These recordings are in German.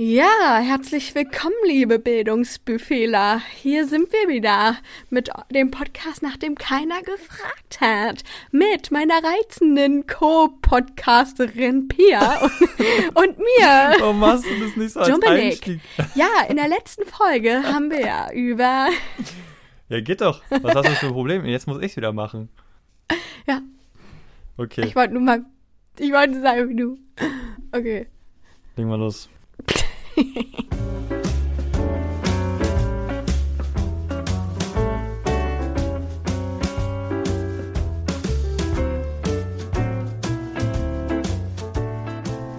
Ja, herzlich willkommen, liebe Bildungsbuffetler. Hier sind wir wieder mit dem Podcast, nach dem keiner gefragt hat. Mit meiner reizenden Co-Podcasterin Pia und, und mir. Warum machst du das nicht so als Dominik. Einstieg? Ja, in der letzten Folge haben wir ja über. Ja, geht doch. Was hast du für ein Problem? Jetzt muss ich's wieder machen. Ja, Okay, ich wollte nur mal. Ich wollte sagen, wie du. Okay. legen wir los.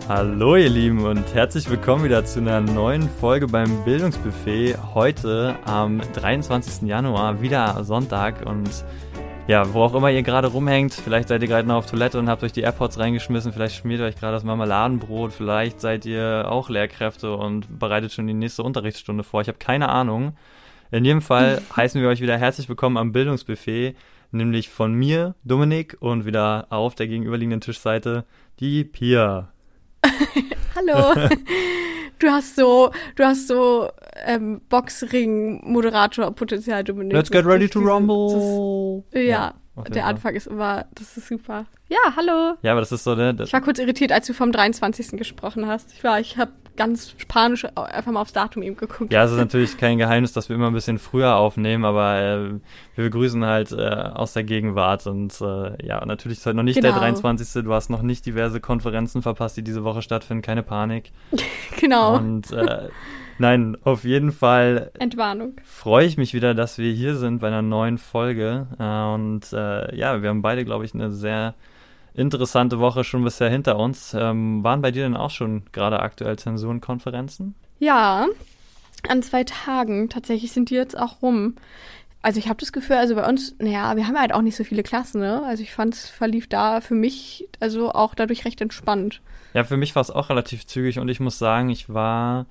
Hallo ihr Lieben und herzlich willkommen wieder zu einer neuen Folge beim Bildungsbuffet. Heute am 23. Januar, wieder Sonntag und ja, wo auch immer ihr gerade rumhängt, vielleicht seid ihr gerade noch auf Toilette und habt euch die AirPods reingeschmissen, vielleicht schmiert euch gerade das Marmeladenbrot, vielleicht seid ihr auch Lehrkräfte und bereitet schon die nächste Unterrichtsstunde vor. Ich habe keine Ahnung. In jedem Fall heißen wir euch wieder herzlich willkommen am Bildungsbuffet, nämlich von mir, Dominik, und wieder auf der gegenüberliegenden Tischseite die Pia. Hallo. Du hast so, du hast so ähm, Boxring-Moderator-Potenzial, Dominik. Let's get ready to rumble. Das, ja, jeden der Fall. Anfang ist immer, das ist super. Ja, hallo. Ja, aber das ist so, ne? Ich war kurz irritiert, als du vom 23. gesprochen hast. Ich war, ich habe ganz panisch einfach mal aufs Datum eben geguckt. Ja, es ist natürlich kein Geheimnis, dass wir immer ein bisschen früher aufnehmen, aber äh, wir begrüßen halt äh, aus der Gegenwart und äh, ja, natürlich ist heute noch nicht der Genau. 23. Du hast noch nicht diverse Konferenzen verpasst, die diese Woche stattfinden, keine Panik. genau. Und äh, nein, auf jeden Fall Entwarnung. freue ich mich wieder, dass wir hier sind bei einer neuen Folge. Äh, und äh, ja, wir haben beide, glaube ich, eine sehr interessante Woche schon bisher hinter uns. Ähm, waren bei dir denn auch schon gerade aktuell Zensurenkonferenzen? Ja, an zwei Tagen. Tatsächlich sind die jetzt auch rum. Also ich habe das Gefühl, also bei uns, naja, wir haben halt auch nicht so viele Klassen, ne? Also ich fand es verlief da für mich also auch dadurch recht entspannt. Ja, für mich war es auch relativ zügig und ich muss sagen, ich war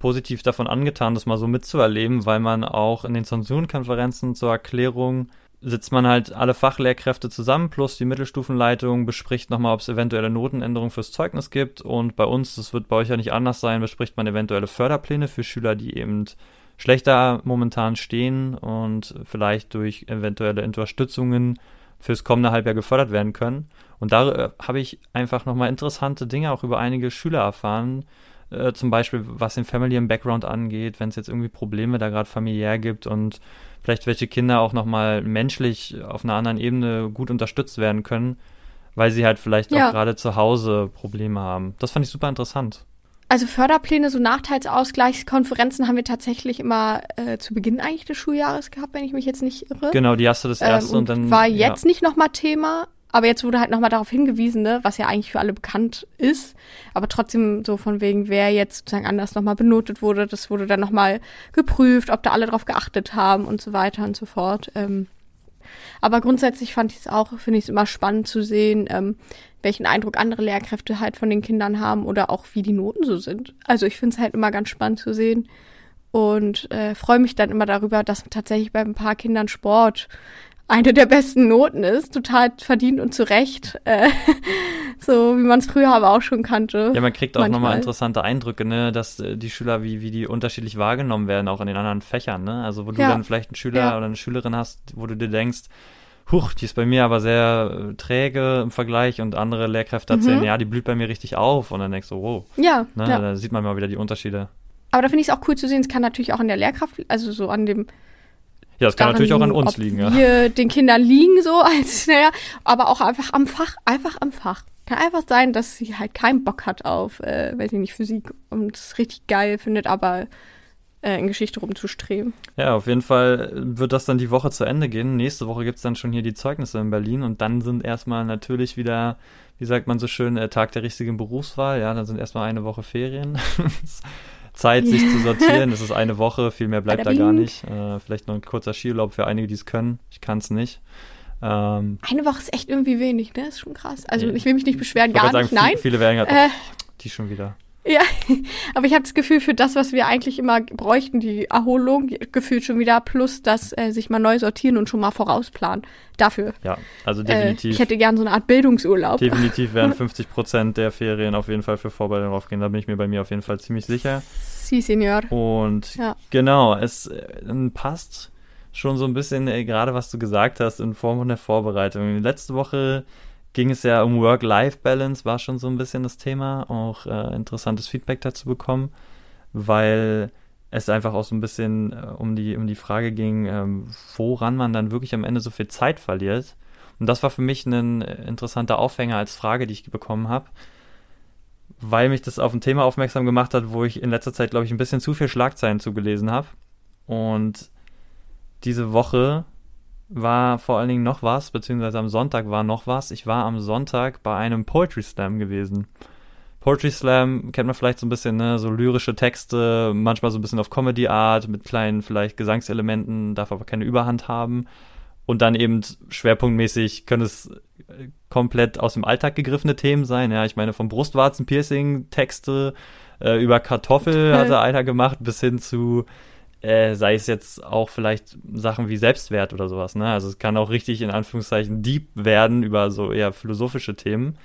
positiv davon angetan, das mal so mitzuerleben, weil man auch in den Zensurenkonferenzen zur Erklärung sitzt man halt alle Fachlehrkräfte zusammen plus die Mittelstufenleitung, bespricht nochmal, ob es eventuelle Notenänderungen fürs Zeugnis gibt und bei uns, das wird bei euch ja nicht anders sein, bespricht man eventuelle Förderpläne für Schüler, die eben schlechter momentan stehen und vielleicht durch eventuelle Unterstützungen fürs kommende Halbjahr gefördert werden können. Und da äh, habe ich einfach nochmal interessante Dinge auch über einige Schüler erfahren. Äh, zum Beispiel, was den Family im Background angeht, wenn es jetzt irgendwie Probleme da gerade familiär gibt und vielleicht welche Kinder auch nochmal menschlich auf einer anderen Ebene gut unterstützt werden können, weil sie halt vielleicht Ja. auch gerade zu Hause Probleme haben. Das fand ich super interessant. Also Förderpläne, so Nachteilsausgleichskonferenzen haben wir tatsächlich immer äh, zu Beginn eigentlich des Schuljahres gehabt, wenn ich mich jetzt nicht irre. Genau, die hast du das erste ähm, und, dann. war ja. jetzt nicht nochmal Thema, aber jetzt wurde halt nochmal darauf hingewiesen, ne, was ja eigentlich für alle bekannt ist, aber trotzdem so von wegen, wer jetzt sozusagen anders nochmal benotet wurde, das wurde dann nochmal geprüft, ob da alle drauf geachtet haben und so weiter und so fort. Ähm, aber grundsätzlich fand ich es auch, finde ich es immer spannend zu sehen, ähm, welchen Eindruck andere Lehrkräfte halt von den Kindern haben oder auch wie die Noten so sind. Also ich finde es halt immer ganz spannend zu sehen und äh, freue mich dann immer darüber, dass tatsächlich bei ein paar Kindern Sport eine der besten Noten ist, total verdient und zu Recht, äh, so wie man es früher aber auch schon kannte. Ja, man kriegt auch nochmal interessante Eindrücke, ne, dass äh, die Schüler, wie, wie die unterschiedlich wahrgenommen werden, auch in den anderen Fächern, ne? Also wo du Ja. dann vielleicht einen Schüler Ja. oder eine Schülerin hast, wo du dir denkst, huch, die ist bei mir aber sehr äh, träge im Vergleich und andere Lehrkräfte erzählen, Mhm. ja, die blüht bei mir richtig auf und dann denkst du, wow, Ja, ne, ja. da sieht man mal wieder die Unterschiede. aber da finde ich es auch cool zu sehen, es kann natürlich auch an der Lehrkraft, also so an dem Ja, das kann daran natürlich auch an uns liegen, ja. wir den Kindern liegen so als naja, aber auch einfach am Fach, einfach am Fach. Kann einfach sein, dass sie halt keinen Bock hat auf, äh, weiß ich nicht, Physik und es richtig geil findet, aber äh, in Geschichte rumzustreben. Ja, auf jeden Fall wird das dann die Woche zu Ende gehen. Nächste Woche gibt's dann schon hier die Zeugnisse in Berlin und dann sind erstmal natürlich wieder, wie sagt man so schön, äh, Tag der richtigen Berufswahl. Ja, dann sind erstmal eine Woche Ferien. Zeit, sich zu sortieren. Das ist eine Woche, viel mehr bleibt da gar nicht. Äh, vielleicht noch ein kurzer Skiurlaub für einige, die es können. Ich kann's nicht. Ähm, Eine Woche ist echt irgendwie wenig, ne? Ist schon krass. Also ich will mich nicht beschweren, gar nicht, sagen, nein. viel- Viele werden gerade, Äh, oh, die schon wieder. Ja, aber ich habe das Gefühl, für das, was wir eigentlich immer bräuchten, die Erholung, gefühlt schon wieder, plus das äh, sich mal neu sortieren und schon mal vorausplanen. Dafür. Ja, also definitiv. Äh, ich hätte gern so eine Art Bildungsurlaub. Definitiv werden 50 Prozent der Ferien auf jeden Fall für Vorbereitung aufgehen. Da bin ich mir bei mir auf jeden Fall ziemlich sicher. Si, Senor. Und Ja. genau, es äh, passt schon so ein bisschen, äh, gerade was du gesagt hast, in Form von der Vorbereitung. Letzte Woche ging es ja um Work-Life-Balance, war schon so ein bisschen das Thema, auch äh, interessantes Feedback dazu bekommen, weil es einfach auch so ein bisschen äh, um, die, um die Frage ging, ähm, woran man dann wirklich am Ende so viel Zeit verliert. Und das war für mich ein interessanter Aufhänger als Frage, die ich bekommen habe, weil mich das auf ein Thema aufmerksam gemacht hat, wo ich in letzter Zeit, glaube ich, ein bisschen zu viel Schlagzeilen zugelesen habe. Und diese Woche war vor allen Dingen noch was, beziehungsweise am Sonntag war noch was. Ich war am Sonntag bei einem Poetry Slam gewesen. Poetry Slam kennt man vielleicht so ein bisschen, ne, so lyrische Texte, manchmal so ein bisschen auf Comedy Art, mit kleinen vielleicht Gesangselementen, darf aber keine Überhand haben. Und dann eben schwerpunktmäßig können es äh, komplett aus dem Alltag gegriffene Themen sein. Ja, ich meine, vom Brustwarzen-Piercing, Texte, äh, über Kartoffel hat er einer gemacht, bis hin zu äh, sei es jetzt auch vielleicht Sachen wie Selbstwert oder sowas, ne? Also es kann auch richtig in Anführungszeichen deep werden über so eher philosophische Themen.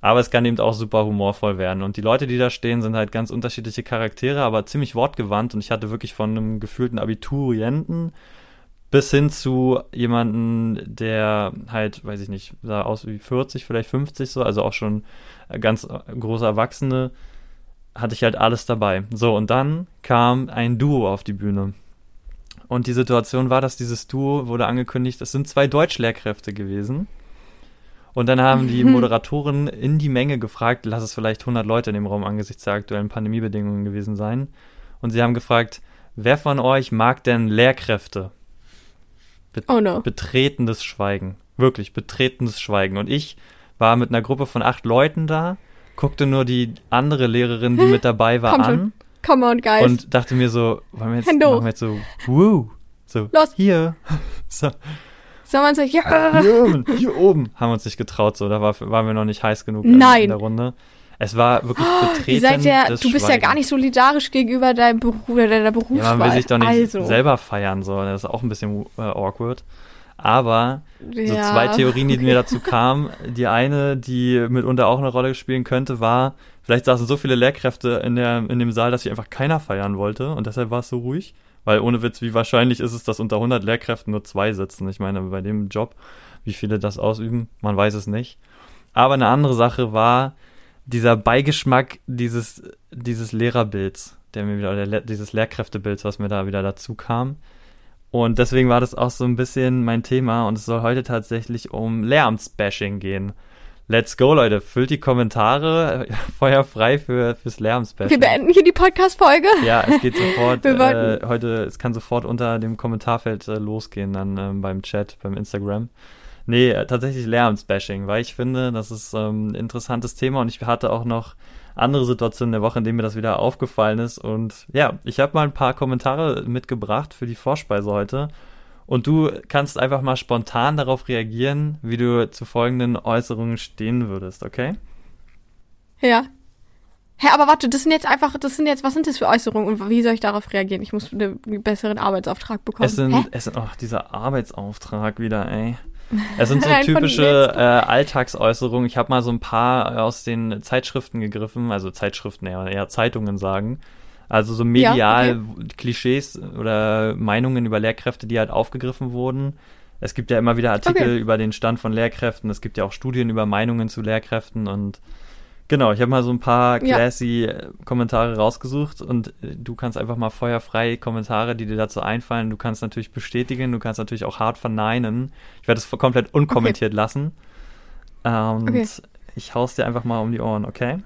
Aber es kann eben auch super humorvoll werden. Und die Leute, die da stehen, sind halt ganz unterschiedliche Charaktere, aber ziemlich wortgewandt. Und ich hatte wirklich von einem gefühlten Abiturienten bis hin zu jemanden, der halt, weiß ich nicht, sah aus wie 40, vielleicht 50 so, also auch schon ganz große Erwachsene, hatte ich halt alles dabei. So, und dann kam ein Duo auf die Bühne. Und die Situation war, dass dieses Duo wurde angekündigt, es sind zwei Deutschlehrkräfte gewesen. Und dann haben die Moderatoren in die Menge gefragt, lass es vielleicht 100 Leute in dem Raum angesichts der aktuellen Pandemiebedingungen gewesen sein. Und sie haben gefragt, wer von euch mag denn Lehrkräfte? Be Oh no. Betretenes Schweigen. Wirklich, betretenes Schweigen. Und ich war mit einer Gruppe von acht Leuten da, guckte nur die andere Lehrerin, die mit dabei war, Komm an schon. Come on, guys. und dachte mir so, wollen wir jetzt, hoch. machen wir jetzt so, woo, so, Los. hier, so, Soll man sagen, ja. hier oben, hier oben, haben wir uns nicht getraut, so, da war, waren wir noch nicht heiß genug in- Nein. in der Runde. Es war wirklich betreten ja, du bist ja Schweigens. gar nicht solidarisch gegenüber deinem Beruf oder deiner Ja, Berufswahl. man will sich doch nicht also, selber feiern, so, das ist auch ein bisschen äh, awkward. Aber so ja, zwei Theorien, die mir dazu kamen. Die eine, die mitunter auch eine Rolle spielen könnte, war, vielleicht saßen so viele Lehrkräfte in, der, in dem Saal, dass sich einfach keiner feiern wollte und deshalb war es so ruhig. Weil ohne Witz, wie wahrscheinlich ist es, dass unter 100 Lehrkräften nur zwei sitzen? Ich meine, bei dem Job, wie viele das ausüben, man weiß es nicht. Aber eine andere Sache war dieser Beigeschmack dieses, dieses Lehrerbilds, der mir wieder, dieses Lehrkräftebilds, was mir da wieder dazu kam. Und deswegen war das auch so ein bisschen mein Thema und es soll heute tatsächlich um Lehramtsbashing gehen. Let's go, Leute. Füllt die Kommentare. Feuer frei für, fürs Lehramtsbashing. Wir beenden hier die Podcast-Folge. Ja, es geht sofort, äh, heute, es kann sofort unter dem Kommentarfeld äh, losgehen, dann ähm, beim Chat, beim Instagram. Nee, äh, tatsächlich Lehramtsbashing, weil ich finde, das ist ähm, ein interessantes Thema und ich hatte auch noch andere Situationen in der Woche, in denen mir das wieder aufgefallen ist. Und ja, ich habe mal ein paar Kommentare mitgebracht für die Vorspeise heute. Und du kannst einfach mal spontan darauf reagieren, wie du zu folgenden Äußerungen stehen würdest, okay? Ja. Hä, aber warte, das sind jetzt einfach, das sind jetzt, was sind das für Äußerungen und wie soll ich darauf reagieren? Ich muss einen besseren Arbeitsauftrag bekommen. Es sind, Hä? es sind, ach, dieser Arbeitsauftrag wieder, ey. Es sind so typische äh, Alltagsäußerungen. Ich habe mal so ein paar aus den Zeitschriften gegriffen, also Zeitschriften, eher, eher Zeitungen sagen. Also so medial Klischees oder Meinungen über Lehrkräfte, die halt aufgegriffen wurden. Es gibt ja immer wieder Artikel Okay. über den Stand von Lehrkräften. Es gibt ja auch Studien über Meinungen zu Lehrkräften und Genau, ich habe mal so ein paar Ja. classy äh, Kommentare rausgesucht und äh, du kannst einfach mal feuerfrei Kommentare, die dir dazu einfallen. Du kannst natürlich bestätigen, du kannst natürlich auch hart verneinen. Ich werde es komplett unkommentiert lassen. Ähm, Okay. Und ich hau's dir einfach mal um die Ohren, okay?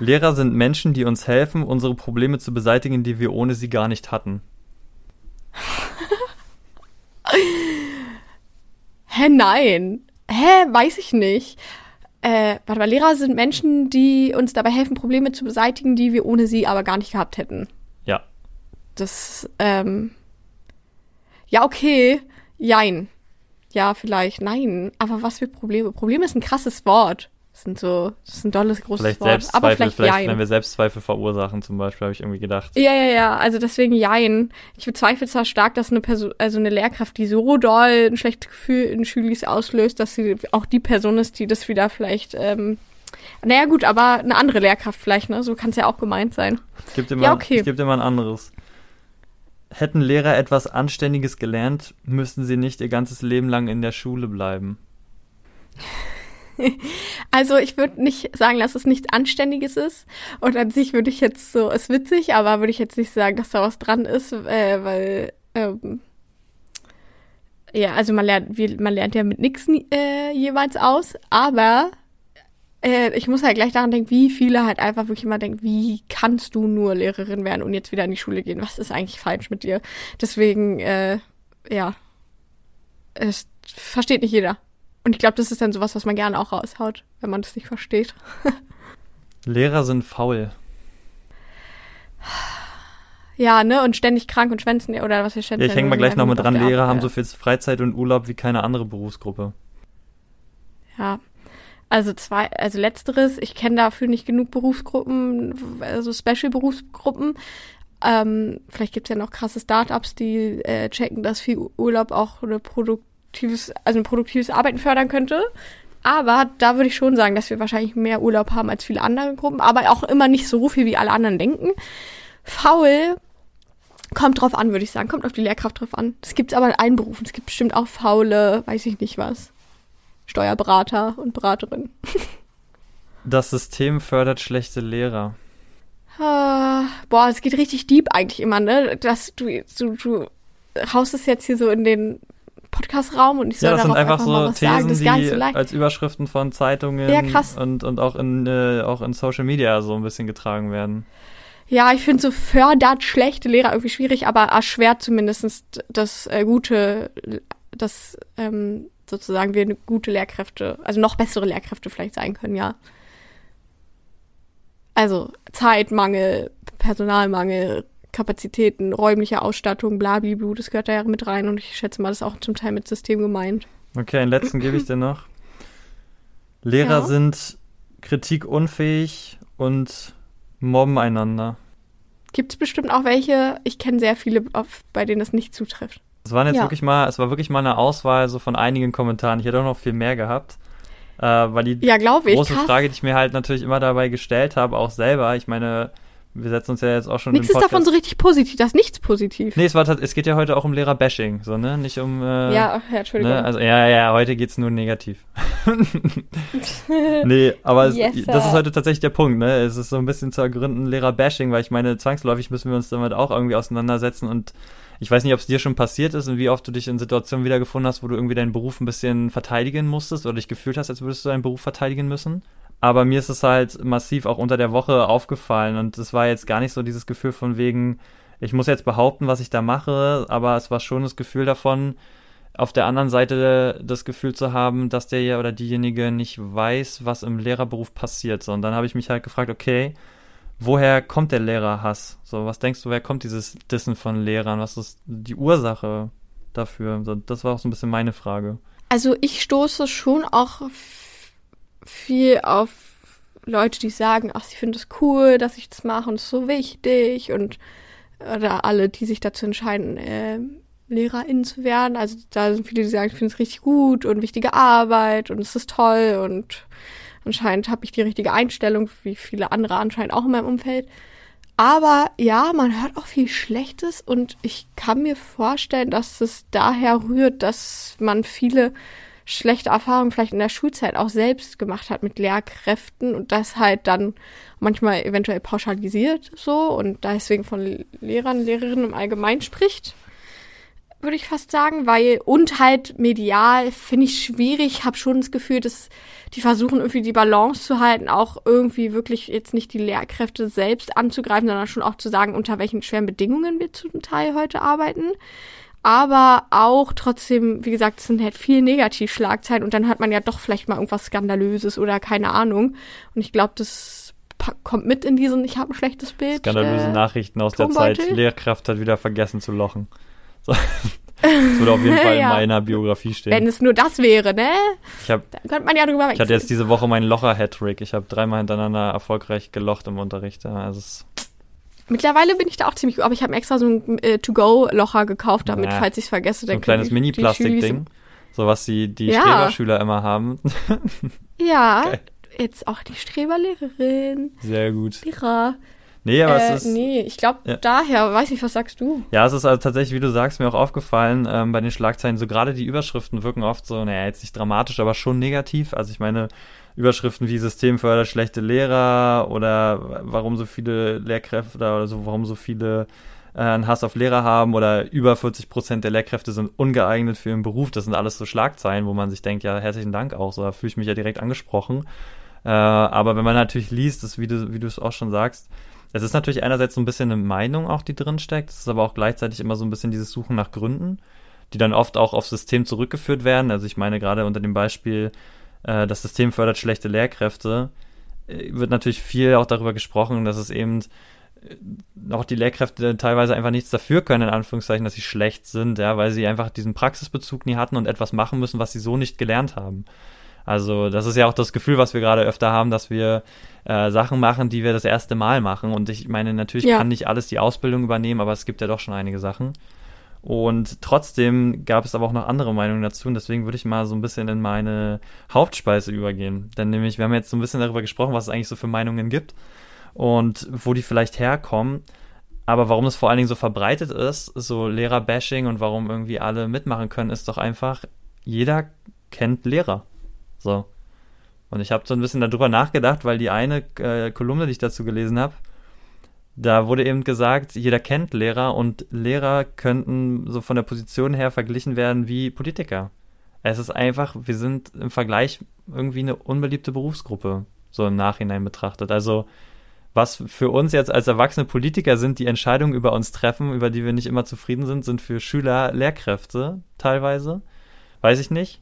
Lehrer sind Menschen, die uns helfen, unsere Probleme zu beseitigen, die wir ohne sie gar nicht hatten. Hä, nein. Hä, weiß ich nicht. Äh, warte mal, Lehrer sind Menschen, die uns dabei helfen, Probleme zu beseitigen, die wir ohne sie aber gar nicht gehabt hätten. Ja, Das, ähm. Ja, okay. Jein. Ja, vielleicht. Nein. Aber was für Probleme? Probleme ist ein krasses Wort. Das sind so, das ist ein dolles, großes Vielleicht Wort. Selbstzweifel, Aber vielleicht, vielleicht Jein. wenn wir Selbstzweifel verursachen zum Beispiel, habe ich irgendwie gedacht. Ja, ja, ja, also deswegen Jein. Ich bezweifle zwar stark, dass eine Person, also eine Lehrkraft, die so doll ein schlechtes Gefühl in Schülis auslöst, dass sie auch die Person ist, die das wieder vielleicht, ähm, naja gut, aber eine andere Lehrkraft vielleicht, ne? So kann es ja auch gemeint sein. Ich gebe dir, Ja, okay. geb dir mal ein anderes. Hätten Lehrer etwas Anständiges gelernt, müssten sie nicht ihr ganzes Leben lang in der Schule bleiben. Also ich würde nicht sagen, dass es nichts Anständiges ist. Und an sich würde ich jetzt so, ist witzig, aber würde ich jetzt nicht sagen, dass da was dran ist, äh, weil ähm, ja, also man lernt, wie, man lernt ja mit nichts äh, jeweils aus, aber äh, ich muss halt gleich daran denken, wie viele halt einfach wirklich immer denken, wie kannst du nur Lehrerin werden und jetzt wieder in die Schule gehen? Was ist eigentlich falsch mit dir? Deswegen, äh, ja, es versteht nicht jeder. Und ich glaube, das ist dann sowas, was man gerne auch raushaut, wenn man das nicht versteht. Lehrer sind faul. Ja, ne? Und ständig krank und schwänzen oder was wir schwänzen. Ja, ich hänge mal gleich noch mit dran. Lehrer Arbeit, haben so viel Freizeit und Urlaub wie keine andere Berufsgruppe. Ja. Also zwei, also letzteres, ich kenne dafür nicht genug Berufsgruppen, also Special-Berufsgruppen. Ähm, vielleicht gibt's ja noch krasse Startups, die äh, checken, dass viel Urlaub auch eine produktives, also ein produktives Arbeiten fördern könnte. Aber da würde ich schon sagen, dass wir wahrscheinlich mehr Urlaub haben als viele andere Gruppen, aber auch immer nicht so viel, wie alle anderen denken. Faul kommt drauf an, würde ich sagen. Kommt auf die Lehrkraft drauf an. Das gibt's aber in allen Berufen. Es gibt bestimmt auch faule, weiß ich nicht was. Steuerberater und Beraterinnen. Das System fördert schlechte Lehrer. Ah, boah, es geht richtig deep eigentlich immer, ne? Dass du, du, du haust es jetzt hier so in den Podcast-Raum und ich soll Ja, das sind einfach einfach, mal so was sagen. Das Thesen, die so als Überschriften von Zeitungen Ja, und, und auch, in, äh, auch in Social Media so ein bisschen getragen werden. Ja, ich finde so fördert schlechte Lehrer irgendwie schwierig, aber erschwert zumindest das äh, gute, das ähm, sozusagen wir eine gute Lehrkräfte, also noch bessere Lehrkräfte vielleicht sein können, ja. Also Zeitmangel, Personalmangel, Kapazitäten, räumliche Ausstattung, blablabla, das gehört da ja mit rein und ich schätze mal, das ist auch zum Teil mit System gemeint. Okay, einen letzten gebe ich dir noch. Lehrer Ja. sind kritikunfähig und mobben einander. Gibt es bestimmt auch welche, ich kenne sehr viele, bei denen das nicht zutrifft. Es waren jetzt Ja. wirklich mal, es war wirklich mal eine Auswahl so von einigen Kommentaren. Ich hätte auch noch viel mehr gehabt. Äh, weil die Ja, glaube ich. große krass. Frage, die ich mir halt natürlich immer dabei gestellt habe, auch selber. Ich meine, wir setzen uns ja jetzt auch schon Nichts ist davon so richtig positiv, das ist nichts positiv. Nee, es, war, es geht ja heute auch um Lehrer-Bashing, so, ne? Nicht um. Äh, ja, ja, Entschuldigung. Ne? Also, ja, ja, heute geht's nur negativ. nee, aber es, Yes, das ist heute tatsächlich der Punkt, ne? Es ist so ein bisschen zu ergründen Lehrer-Bashing, weil ich meine, zwangsläufig müssen wir uns damit auch irgendwie auseinandersetzen und ich weiß nicht, ob es dir schon passiert ist und wie oft du dich in Situationen wiedergefunden hast, wo du irgendwie deinen Beruf ein bisschen verteidigen musstest oder dich gefühlt hast, als würdest du deinen Beruf verteidigen müssen. Aber mir ist es halt massiv auch unter der Woche aufgefallen und es war jetzt gar nicht so dieses Gefühl von wegen, ich muss jetzt behaupten, was ich da mache, aber es war schon das Gefühl davon, auf der anderen Seite das Gefühl zu haben, dass der oder diejenige nicht weiß, was im Lehrerberuf passiert. Und dann habe ich mich halt gefragt, okay, woher kommt der Lehrerhass? So, was denkst du, woher kommt dieses Dissen von Lehrern? Was ist die Ursache dafür? Das war auch so ein bisschen meine Frage. Also ich stoße schon auch viel auf Leute, die sagen, ach, sie finden es cool, dass ich das mache und es ist so wichtig und oder alle, die sich dazu entscheiden, äh, LehrerInnen zu werden. Also da sind viele, die sagen, ich finde es richtig gut und wichtige Arbeit und es ist toll und anscheinend habe ich die richtige Einstellung, wie viele andere anscheinend auch in meinem Umfeld. Aber ja, man hört auch viel Schlechtes und ich kann mir vorstellen, dass es daher rührt, dass man viele schlechte Erfahrungen vielleicht in der Schulzeit auch selbst gemacht hat mit Lehrkräften und das halt dann manchmal eventuell pauschalisiert so und deswegen von Lehrern, Lehrerinnen im Allgemeinen spricht, würde ich fast sagen, weil und halt medial finde ich schwierig, habe schon das Gefühl, dass die versuchen irgendwie die Balance zu halten, auch irgendwie wirklich jetzt nicht die Lehrkräfte selbst anzugreifen, sondern schon auch zu sagen, unter welchen schweren Bedingungen wir zum Teil heute arbeiten. Aber auch trotzdem, wie gesagt, es sind halt viel Negativschlagzeilen und dann hat man ja doch vielleicht mal irgendwas Skandalöses oder keine Ahnung. Und ich glaube, das kommt mit in diesen, ich habe ein schlechtes Bild. Skandalöse äh, Nachrichten aus der? Zeit. Lehrkraft hat wieder vergessen zu lochen. So. Das würde auf jeden Fall ja. in meiner Biografie stehen. Wenn es nur das wäre, ne? Ich hab, da könnte man ja drüber wechseln. Ich hatte jetzt diese Woche meinen Locher-Hattrick. Ich habe dreimal hintereinander erfolgreich gelocht im Unterricht. Also es Mittlerweile bin ich da auch ziemlich gut, aber ich habe extra so ein äh, To-Go-Locher gekauft, damit, ja. falls ich es vergesse. So ein kleines Mini-Plastik-Ding, so was die, die ja. Streberschüler immer haben. ja, Geil. jetzt auch die Streberlehrerin. Sehr gut. Lehrer. Nee, aber äh, es ist. Nee, ich glaube ja. daher, weiß ich, was sagst du? Ja, es ist also tatsächlich, wie du sagst, mir auch aufgefallen, ähm, bei den Schlagzeilen, so gerade die Überschriften wirken oft so, naja, jetzt nicht dramatisch, aber schon negativ. Also ich meine, Überschriften wie System fördert schlechte Lehrer oder warum so viele Lehrkräfte oder so, warum so viele äh, einen Hass auf Lehrer haben oder über 40 Prozent der Lehrkräfte sind ungeeignet für ihren Beruf. Das sind alles so Schlagzeilen, wo man sich denkt, ja, herzlichen Dank auch, so da fühle ich mich ja direkt angesprochen. Äh, aber wenn man natürlich liest, das, wie du, wie du es auch schon sagst, es ist natürlich einerseits so ein bisschen eine Meinung auch, die drin steckt. Es ist aber auch gleichzeitig immer so ein bisschen dieses Suchen nach Gründen, die dann oft auch aufs System zurückgeführt werden. Also ich meine gerade unter dem Beispiel, äh, das System fördert schlechte Lehrkräfte, äh, wird natürlich viel auch darüber gesprochen, dass es eben äh, auch die Lehrkräfte teilweise einfach nichts dafür können, in Anführungszeichen, dass sie schlecht sind, ja, weil sie einfach diesen Praxisbezug nie hatten und etwas machen müssen, was sie so nicht gelernt haben. Also das ist ja auch das Gefühl, was wir gerade öfter haben, dass wir äh, Sachen machen, die wir das erste Mal machen. Und ich meine, natürlich ja. kann nicht alles die Ausbildung übernehmen, aber es gibt ja doch schon einige Sachen. Und trotzdem gab es aber auch noch andere Meinungen dazu. Und deswegen würde ich mal so ein bisschen in meine Hauptspeise übergehen. Denn nämlich, wir haben jetzt so ein bisschen darüber gesprochen, was es eigentlich so für Meinungen gibt und wo die vielleicht herkommen. Aber warum es vor allen Dingen so verbreitet ist, so Lehrer-Bashing und warum irgendwie alle mitmachen können, ist doch einfach, jeder kennt Lehrer. So. Und ich habe so ein bisschen darüber nachgedacht, weil die eine äh, Kolumne, die ich dazu gelesen habe, da wurde eben gesagt, jeder kennt Lehrer und Lehrer könnten so von der Position her verglichen werden wie Politiker. Es ist einfach, wir sind im Vergleich irgendwie eine unbeliebte Berufsgruppe, so im Nachhinein betrachtet. Also, was für uns jetzt als erwachsene Politiker sind, die Entscheidungen über uns treffen, über die wir nicht immer zufrieden sind, sind für Schüler Lehrkräfte teilweise. Weiß ich nicht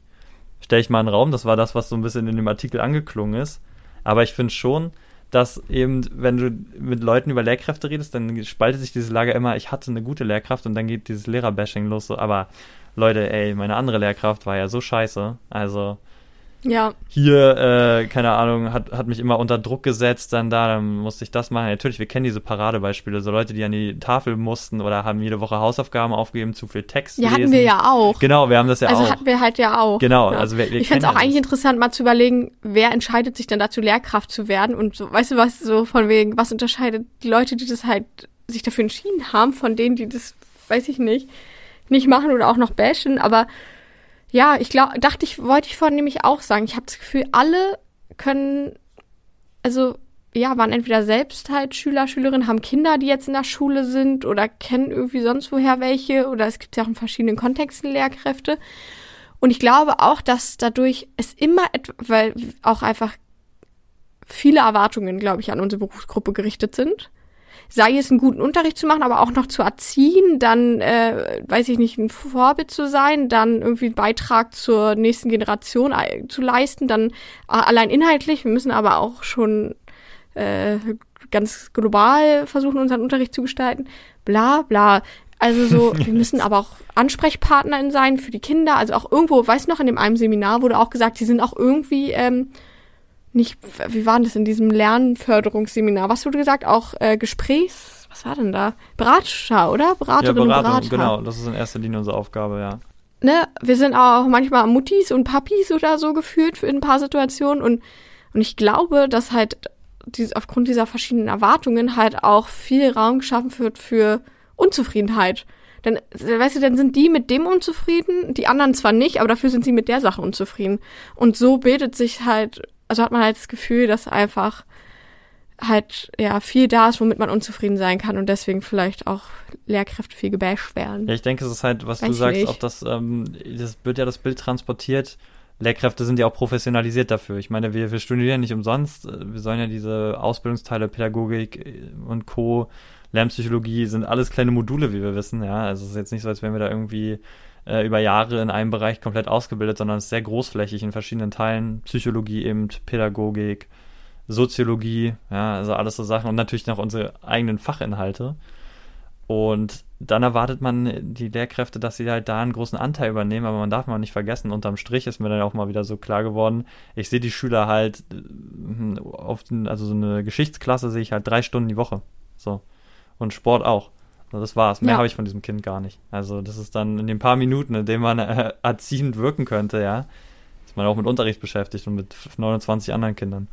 stelle ich mal einen Raum. Das war das, was so ein bisschen in dem Artikel angeklungen ist. Aber ich finde schon, dass eben, wenn du mit Leuten über Lehrkräfte redest, dann spaltet sich diese Lage immer, ich hatte eine gute Lehrkraft und dann geht dieses Lehrerbashing los. So, aber Leute, ey, meine andere Lehrkraft war ja so scheiße. Also, ja. Hier, äh, keine Ahnung, hat, hat mich immer unter Druck gesetzt, dann da, dann musste ich das machen. Natürlich, wir kennen diese Paradebeispiele, so Leute, die an die Tafel mussten oder haben jede Woche Hausaufgaben aufgegeben, zu viel Text Ja, lesen. hatten wir ja auch. Genau, wir haben das ja also auch. Also hatten wir halt ja auch. Genau, ja. also wir, wir Ich fände es auch eigentlich interessant, mal zu überlegen, wer entscheidet sich dann dazu, Lehrkraft zu werden und so, weißt du was, so von wegen, was unterscheidet die Leute, die das halt sich dafür entschieden haben, von denen, die das, weiß ich nicht, nicht machen oder auch noch bashen, aber ja, ich glaube, dachte ich, wollte ich vorhin nämlich auch sagen. Ich habe das Gefühl, alle können, also ja, waren entweder selbst halt Schüler, Schülerinnen, haben Kinder, die jetzt in der Schule sind oder kennen irgendwie sonst woher welche oder es gibt ja auch in verschiedenen Kontexten Lehrkräfte. Und ich glaube auch, dass dadurch es immer, weil auch einfach viele Erwartungen, glaube ich, an unsere Berufsgruppe gerichtet sind sei es einen guten Unterricht zu machen, aber auch noch zu erziehen, dann, äh, weiß ich nicht, ein Vorbild zu sein, dann irgendwie einen Beitrag zur nächsten Generation zu leisten, dann äh, allein inhaltlich, wir müssen aber auch schon äh, ganz global versuchen, unseren Unterricht zu gestalten, bla bla. Also so, wir müssen aber auch Ansprechpartnerin sein für die Kinder. Also auch irgendwo, weiß noch, in dem einen Seminar wurde auch gesagt, die sind auch irgendwie ähm, nicht, wie war denn das in diesem Lernförderungsseminar? Was wurde gesagt? Auch äh, Gesprächs, was war denn da? Berater, oder? Beraterin ja, Beratung, Berater. genau. Das ist in erster Linie unsere Aufgabe, ja. Ne, wir sind auch manchmal Muttis und Papis oder so gefühlt für ein paar Situationen und, und ich glaube, dass halt dies, aufgrund dieser verschiedenen Erwartungen halt auch viel Raum geschaffen wird für Unzufriedenheit. Dann, weißt du, dann sind die mit dem unzufrieden, die anderen zwar nicht, aber dafür sind sie mit der Sache unzufrieden. Und so bildet sich halt also hat man halt das Gefühl, dass einfach halt ja viel da ist, womit man unzufrieden sein kann und deswegen vielleicht auch Lehrkräfte viel gebasht werden. Ja, ich denke, es ist halt, was Weiß du sagst, nicht. auch das, ähm, das wird ja das Bild transportiert. Lehrkräfte sind ja auch professionalisiert dafür. Ich meine, wir, wir studieren nicht umsonst. Wir sollen ja diese Ausbildungsteile Pädagogik und Co. Lernpsychologie sind alles kleine Module, wie wir wissen. Ja, also es ist jetzt nicht so, als wären wir da irgendwie äh, über Jahre in einem Bereich komplett ausgebildet, sondern ist sehr großflächig in verschiedenen Teilen. Psychologie eben, Pädagogik, Soziologie, ja, also alles so Sachen und natürlich noch unsere eigenen Fachinhalte. Und dann erwartet man die Lehrkräfte, dass sie halt da einen großen Anteil übernehmen, aber man darf mal nicht vergessen, unterm Strich ist mir dann auch mal wieder so klar geworden, ich sehe die Schüler halt äh, auf den, also so eine Geschichtsklasse sehe ich halt drei Stunden die Woche. So. Und Sport auch. Das war's. Mehr ja. habe ich von diesem Kind gar nicht. Also das ist dann in den paar Minuten, in denen man äh, erziehend wirken könnte, ja, ist man auch mit Unterricht beschäftigt und mit 29 anderen Kindern.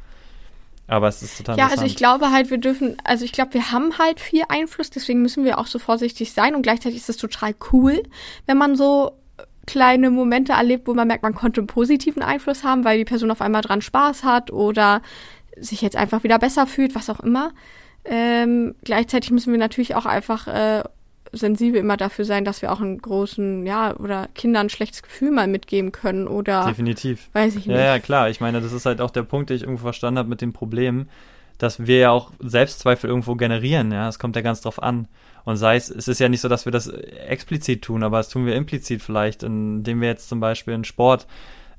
Aber es ist total Ja, also ich glaube halt, wir dürfen, also ich glaube, wir haben halt viel Einfluss, deswegen müssen wir auch so vorsichtig sein und gleichzeitig ist es total cool, wenn man so kleine Momente erlebt, wo man merkt, man konnte einen positiven Einfluss haben, weil die Person auf einmal dran Spaß hat oder sich jetzt einfach wieder besser fühlt, was auch immer. Ähm, gleichzeitig müssen wir natürlich auch einfach äh, sensibel immer dafür sein, dass wir auch einen großen, ja, oder Kindern ein schlechtes Gefühl mal mitgeben können oder. Definitiv. Weiß ich nicht. Ja, ja, klar. Ich meine, das ist halt auch der Punkt, den ich irgendwo verstanden habe mit dem Problem, dass wir ja auch Selbstzweifel irgendwo generieren, ja. Es kommt ja ganz drauf an. Und sei es, es ist ja nicht so, dass wir das explizit tun, aber das tun wir implizit vielleicht, indem wir jetzt zum Beispiel in Sport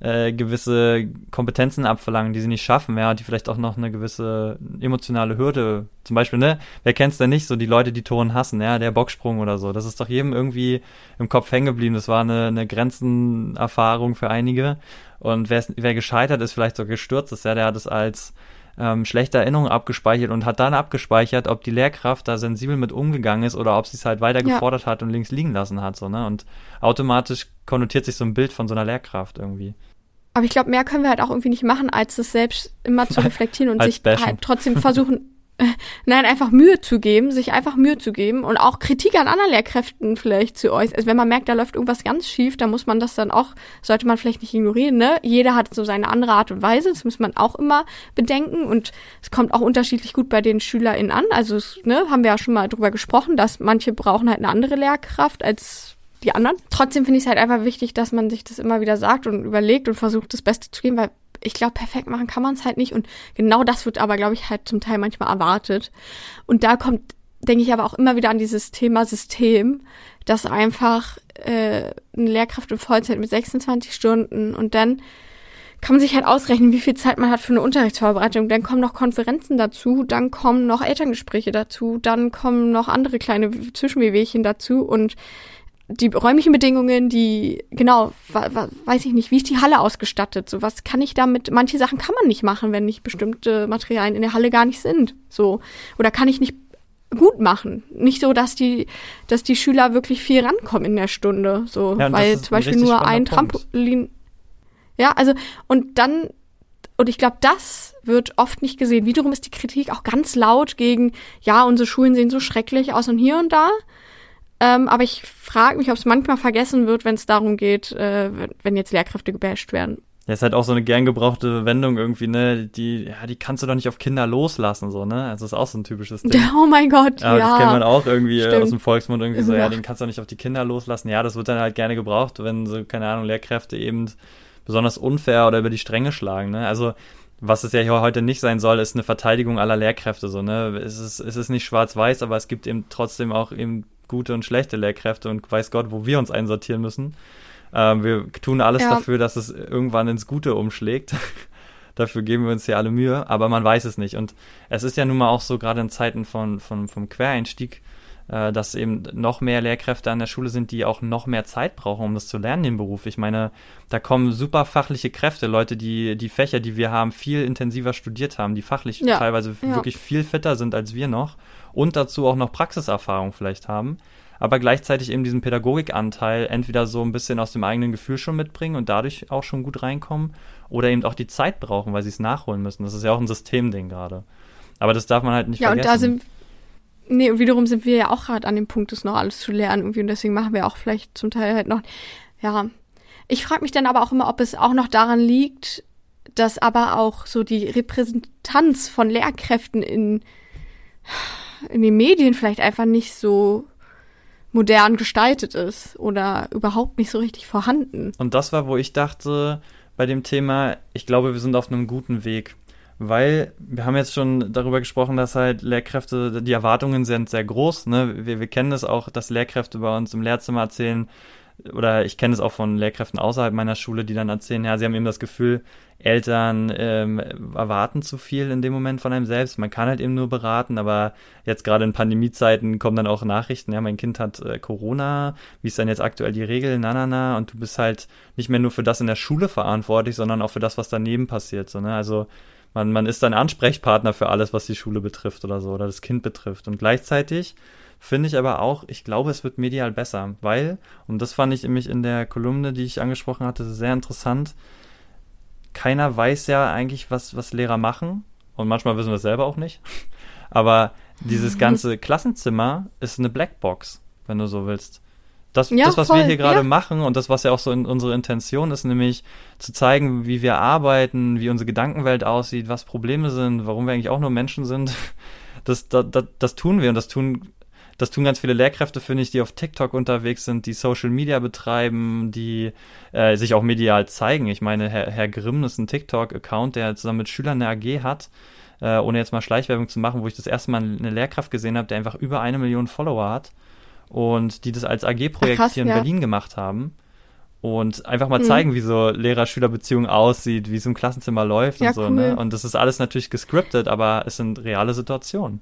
äh, gewisse Kompetenzen abverlangen, die sie nicht schaffen, ja, die vielleicht auch noch eine gewisse emotionale Hürde, zum Beispiel, ne, wer kennt's denn nicht, so die Leute, die Toren hassen, ja, der Bocksprung oder so, das ist doch jedem irgendwie im Kopf hängen geblieben, das war eine, eine Grenzenerfahrung für einige und wer, wer gescheitert ist, vielleicht so gestürzt ist, ja, der hat es als ähm, schlechte Erinnerungen abgespeichert und hat dann abgespeichert, ob die Lehrkraft da sensibel mit umgegangen ist oder ob sie es halt weiter ja. gefordert hat und links liegen lassen hat, so, ne? Und automatisch konnotiert sich so ein Bild von so einer Lehrkraft irgendwie. Aber ich glaube, mehr können wir halt auch irgendwie nicht machen, als das selbst immer zu reflektieren und sich bashen. halt trotzdem versuchen, nein, einfach Mühe zu geben, sich einfach Mühe zu geben und auch Kritik an anderen Lehrkräften vielleicht zu äußern. Also wenn man merkt, da läuft irgendwas ganz schief, dann muss man das dann auch, sollte man vielleicht nicht ignorieren, ne? Jeder hat so seine andere Art und Weise, das muss man auch immer bedenken und es kommt auch unterschiedlich gut bei den SchülerInnen an. Also, ne, haben wir ja schon mal drüber gesprochen, dass manche brauchen halt eine andere Lehrkraft als die anderen. Trotzdem finde ich es halt einfach wichtig, dass man sich das immer wieder sagt und überlegt und versucht, das Beste zu geben, weil ich glaube, perfekt machen kann man es halt nicht. Und genau das wird aber, glaube ich, halt zum Teil manchmal erwartet. Und da kommt, denke ich, aber auch immer wieder an dieses Thema System, dass einfach äh, eine Lehrkraft in Vollzeit mit 26 Stunden und dann kann man sich halt ausrechnen, wie viel Zeit man hat für eine Unterrichtsvorbereitung. Dann kommen noch Konferenzen dazu, dann kommen noch Elterngespräche dazu, dann kommen noch andere kleine Zwischenwehwehchen dazu und die räumlichen Bedingungen, die, genau, weiß ich nicht, wie ist die Halle ausgestattet? So, was kann ich damit, manche Sachen kann man nicht machen, wenn nicht bestimmte Materialien in der Halle gar nicht sind. So. Oder kann ich nicht gut machen. Nicht so, dass die, dass die Schüler wirklich viel rankommen in der Stunde. So, ja, weil zum Beispiel nur ein Trampolin. Ja, also, und dann, und ich glaube, das wird oft nicht gesehen. Wiederum ist die Kritik auch ganz laut gegen, ja, unsere Schulen sehen so schrecklich aus und hier und da. Ähm, aber ich frage mich, ob es manchmal vergessen wird, wenn es darum geht, äh, wenn jetzt Lehrkräfte gebasht werden. Ja, ist halt auch so eine gern gebrauchte Wendung irgendwie, ne? Die, ja, die kannst du doch nicht auf Kinder loslassen, so, ne? Also ist auch so ein typisches Ding. Oh mein Gott, ja. Das kennt man auch irgendwie äh, Stimmt. aus dem Volksmund irgendwie so, ja, den kannst du doch nicht auf die Kinder loslassen. Ja, das wird dann halt gerne gebraucht, wenn so, keine Ahnung, Lehrkräfte eben besonders unfair oder über die Stränge schlagen, ne? Also, was es ja heute nicht sein soll, ist eine Verteidigung aller Lehrkräfte, so, ne? Es ist, es ist nicht schwarz-weiß, aber es gibt eben trotzdem auch eben gute und schlechte Lehrkräfte und weiß Gott, wo wir uns einsortieren müssen. Ähm, wir tun alles ja. dafür, dass es irgendwann ins Gute umschlägt. dafür geben wir uns ja alle Mühe, aber man weiß es nicht. Und es ist ja nun mal auch so, gerade in Zeiten von, von, vom Quereinstieg, äh, dass eben noch mehr Lehrkräfte an der Schule sind, die auch noch mehr Zeit brauchen, um das zu lernen, den Beruf. Ich meine, da kommen super fachliche Kräfte, Leute, die die Fächer, die wir haben, viel intensiver studiert haben, die fachlich ja. teilweise ja. wirklich viel fitter sind als wir noch und dazu auch noch Praxiserfahrung vielleicht haben, aber gleichzeitig eben diesen Pädagogikanteil entweder so ein bisschen aus dem eigenen Gefühl schon mitbringen und dadurch auch schon gut reinkommen oder eben auch die Zeit brauchen, weil sie es nachholen müssen. Das ist ja auch ein Systemding gerade. Aber das darf man halt nicht ja, vergessen. Ja, und da sind Nee, und wiederum sind wir ja auch gerade an dem Punkt, das noch alles zu lernen irgendwie und deswegen machen wir auch vielleicht zum Teil halt noch, ja. Ich frage mich dann aber auch immer, ob es auch noch daran liegt, dass aber auch so die Repräsentanz von Lehrkräften in in den Medien vielleicht einfach nicht so modern gestaltet ist oder überhaupt nicht so richtig vorhanden. Und das war, wo ich dachte, bei dem Thema, ich glaube, wir sind auf einem guten Weg. Weil wir haben jetzt schon darüber gesprochen, dass halt Lehrkräfte, die Erwartungen sind sehr groß. Ne? Wir, wir kennen es das auch, dass Lehrkräfte bei uns im Lehrzimmer erzählen, oder ich kenne es auch von Lehrkräften außerhalb meiner Schule, die dann erzählen, ja, sie haben eben das Gefühl, Eltern ähm, erwarten zu viel in dem Moment von einem selbst. Man kann halt eben nur beraten, aber jetzt gerade in Pandemiezeiten kommen dann auch Nachrichten, ja, mein Kind hat äh, Corona, wie ist dann jetzt aktuell die Regel, na, na, na, und du bist halt nicht mehr nur für das in der Schule verantwortlich, sondern auch für das, was daneben passiert, so, ne, also man, man ist dann Ansprechpartner für alles, was die Schule betrifft oder so, oder das Kind betrifft und gleichzeitig Finde ich aber auch, ich glaube, es wird medial besser, weil, und das fand ich nämlich in der Kolumne, die ich angesprochen hatte, sehr interessant, keiner weiß ja eigentlich, was, was Lehrer machen. Und manchmal wissen wir es selber auch nicht. Aber dieses ganze Klassenzimmer ist eine Blackbox, wenn du so willst. Das, ja, das was voll, wir hier gerade ja. machen und das, was ja auch so in unsere Intention ist, nämlich zu zeigen, wie wir arbeiten, wie unsere Gedankenwelt aussieht, was Probleme sind, warum wir eigentlich auch nur Menschen sind, das, das, das, das tun wir und das tun das tun ganz viele Lehrkräfte, finde ich, die auf TikTok unterwegs sind, die Social Media betreiben, die äh, sich auch medial zeigen. Ich meine, Herr, Herr Grimm ist ein TikTok-Account, der zusammen mit Schülern eine AG hat, äh, ohne jetzt mal Schleichwerbung zu machen, wo ich das erste Mal eine Lehrkraft gesehen habe, der einfach über eine Million Follower hat und die das als AG-Projekt hier in ja. Berlin gemacht haben und einfach mal hm. zeigen, wie so Lehrer-Schüler-Beziehung aussieht, wie es im Klassenzimmer läuft ja, und so. Ne? Cool. Ne? Und das ist alles natürlich gescriptet, aber es sind reale Situationen.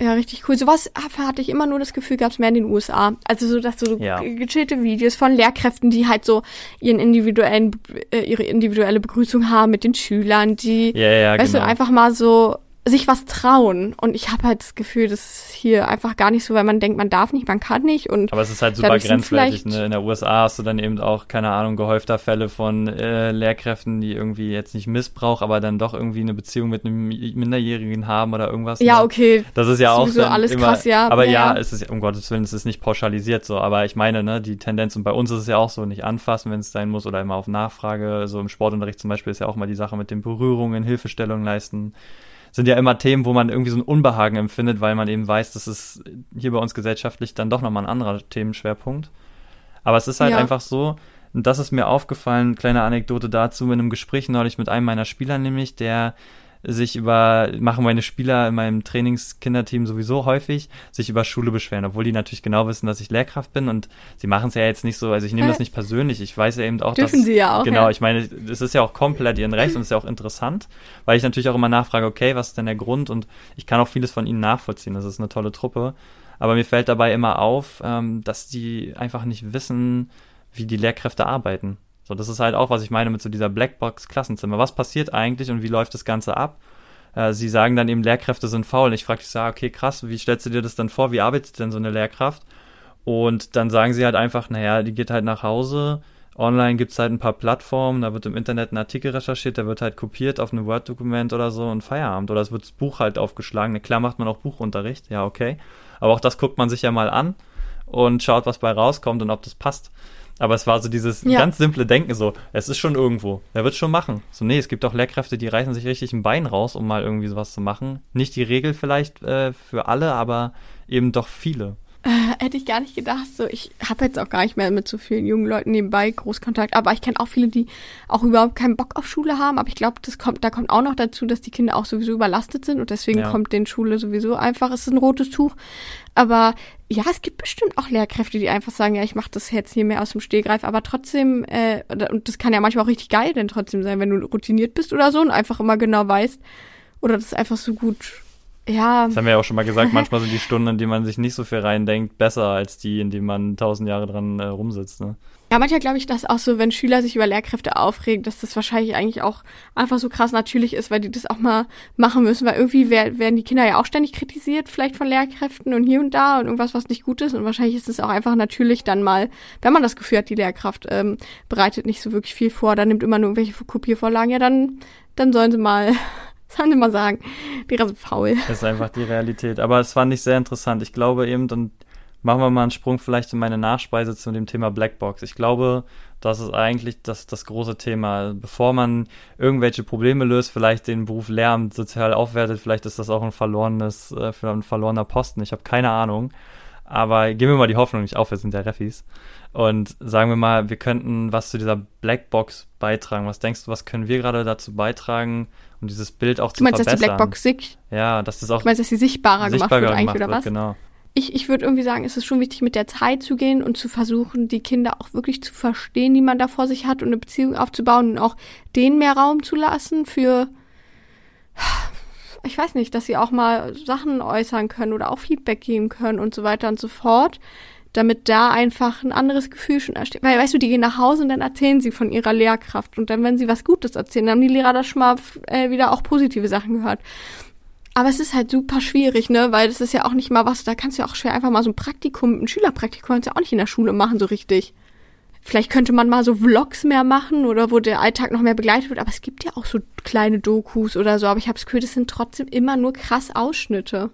Ja, richtig cool. Sowas hatte ich immer nur das Gefühl, gab es mehr in den USA. Also so, dass so ja. gechillte Videos von Lehrkräften, die halt so ihren individuellen, äh, ihre individuelle Begrüßung haben mit den Schülern, die, ja, ja, weißt genau. du, einfach mal so sich was trauen. Und ich habe halt das Gefühl, das ist hier einfach gar nicht so, weil man denkt, man darf nicht, man kann nicht. Und Aber es ist halt super grenzwertig. Ne? In der USA hast du dann eben auch, keine Ahnung, gehäufter Fälle von äh, Lehrkräften, die irgendwie jetzt nicht Missbrauch, aber dann doch irgendwie eine Beziehung mit einem Minderjährigen haben oder irgendwas. Ja, okay. Das ist ja auch so alles immer, krass, ja. Aber ja, ja, es ist um Gottes Willen, es ist nicht pauschalisiert so. Aber ich meine, ne, die Tendenz, und bei uns ist es ja auch so, nicht anfassen, wenn es sein muss, oder immer auf Nachfrage. So im Sportunterricht zum Beispiel ist ja auch mal die Sache mit den Berührungen, Hilfestellungen leisten sind ja immer Themen, wo man irgendwie so ein Unbehagen empfindet, weil man eben weiß, das ist hier bei uns gesellschaftlich dann doch nochmal ein anderer Themenschwerpunkt. Aber es ist halt ja. einfach so, und das ist mir aufgefallen, kleine Anekdote dazu, in einem Gespräch neulich mit einem meiner Spieler nämlich, der sich über, machen meine Spieler in meinem Trainingskinderteam sowieso häufig, sich über Schule beschweren, obwohl die natürlich genau wissen, dass ich Lehrkraft bin und sie machen es ja jetzt nicht so, also ich nehme das nicht persönlich, ich weiß ja eben auch, Dürfen dass, sie ja auch. Genau, ja. ich meine, es ist ja auch komplett ihren Recht und es ist ja auch interessant, weil ich natürlich auch immer nachfrage, okay, was ist denn der Grund und ich kann auch vieles von ihnen nachvollziehen, das ist eine tolle Truppe, aber mir fällt dabei immer auf, ähm, dass die einfach nicht wissen, wie die Lehrkräfte arbeiten. So, das ist halt auch, was ich meine mit so dieser Blackbox-Klassenzimmer. Was passiert eigentlich und wie läuft das Ganze ab? Äh, sie sagen dann eben, Lehrkräfte sind faul. Und ich frage dich, so, okay, krass, wie stellst du dir das dann vor? Wie arbeitet denn so eine Lehrkraft? Und dann sagen sie halt einfach, naja, die geht halt nach Hause. Online gibt's halt ein paar Plattformen, da wird im Internet ein Artikel recherchiert, der wird halt kopiert auf ein Word-Dokument oder so und Feierabend. Oder es wird das Buch halt aufgeschlagen. Klar macht man auch Buchunterricht, ja, okay. Aber auch das guckt man sich ja mal an und schaut, was bei rauskommt und ob das passt. Aber es war so dieses ja. ganz simple Denken so, es ist schon irgendwo, er wird schon machen. So, nee, es gibt auch Lehrkräfte, die reißen sich richtig ein Bein raus, um mal irgendwie sowas zu machen. Nicht die Regel vielleicht äh, für alle, aber eben doch viele. Äh, hätte ich gar nicht gedacht. So, ich habe jetzt auch gar nicht mehr mit so vielen jungen Leuten nebenbei Großkontakt. Aber ich kenne auch viele, die auch überhaupt keinen Bock auf Schule haben. Aber ich glaube, das kommt, da kommt auch noch dazu, dass die Kinder auch sowieso überlastet sind und deswegen ja. kommt den Schule sowieso einfach. Es ist ein rotes Tuch. Aber ja, es gibt bestimmt auch Lehrkräfte, die einfach sagen, ja, ich mache das jetzt hier mehr aus dem Stehgreif. Aber trotzdem, äh, und das kann ja manchmal auch richtig geil denn trotzdem sein, wenn du routiniert bist oder so und einfach immer genau weißt oder das einfach so gut ja. Das haben wir ja auch schon mal gesagt, manchmal sind die Stunden, in die man sich nicht so viel reindenkt, besser als die, in denen man tausend Jahre dran äh, rumsitzt. Ne? Ja, manchmal glaube ich, dass auch so, wenn Schüler sich über Lehrkräfte aufregen, dass das wahrscheinlich eigentlich auch einfach so krass natürlich ist, weil die das auch mal machen müssen, weil irgendwie werden die Kinder ja auch ständig kritisiert, vielleicht von Lehrkräften und hier und da und irgendwas, was nicht gut ist. Und wahrscheinlich ist es auch einfach natürlich dann mal, wenn man das Gefühl hat, die Lehrkraft ähm, bereitet nicht so wirklich viel vor, dann nimmt immer nur irgendwelche Kopiervorlagen, ja, dann, dann sollen sie mal sollen sie mal sagen. Die sind faul. Das ist einfach die Realität. Aber es fand ich sehr interessant. Ich glaube eben, dann machen wir mal einen Sprung vielleicht in meine Nachspeise zu dem Thema Blackbox. Ich glaube, das ist eigentlich das, das große Thema. Bevor man irgendwelche Probleme löst, vielleicht den Beruf Lehramt sozial aufwertet, vielleicht ist das auch ein verlorenes, äh, ein verlorener Posten. Ich habe keine Ahnung. Aber geben wir mal die Hoffnung nicht auf, wir sind ja Refis. Und sagen wir mal, wir könnten was zu dieser Blackbox beitragen. Was denkst du, was können wir gerade dazu beitragen, um dieses Bild auch du zu meinst, verbessern? Dass die Blackbox sick? Ja, dass das auch. Du meinst, dass sie sichtbarer, sichtbarer gemacht wird, eigentlich, oder was? Genau. ich, ich würde irgendwie sagen, es ist schon wichtig, mit der Zeit zu gehen und zu versuchen, die Kinder auch wirklich zu verstehen, die man da vor sich hat und eine Beziehung aufzubauen und auch denen mehr Raum zu lassen für, ich weiß nicht, dass sie auch mal Sachen äußern können oder auch Feedback geben können und so weiter und so fort, damit da einfach ein anderes Gefühl schon entsteht. Weil, weißt du, die gehen nach Hause und dann erzählen sie von ihrer Lehrkraft und dann, wenn sie was Gutes erzählen, dann haben die Lehrer da schon mal äh, wieder auch positive Sachen gehört. Aber es ist halt super schwierig, ne, weil das ist ja auch nicht mal was, da kannst du ja auch schwer einfach mal so ein Praktikum, ein Schülerpraktikum kannst du ja auch nicht in der Schule machen, so richtig. Vielleicht könnte man mal so Vlogs mehr machen oder wo der Alltag noch mehr begleitet wird, aber es gibt ja auch so kleine Dokus oder so, aber ich habe das Gefühl, das sind trotzdem immer nur krass Ausschnitte.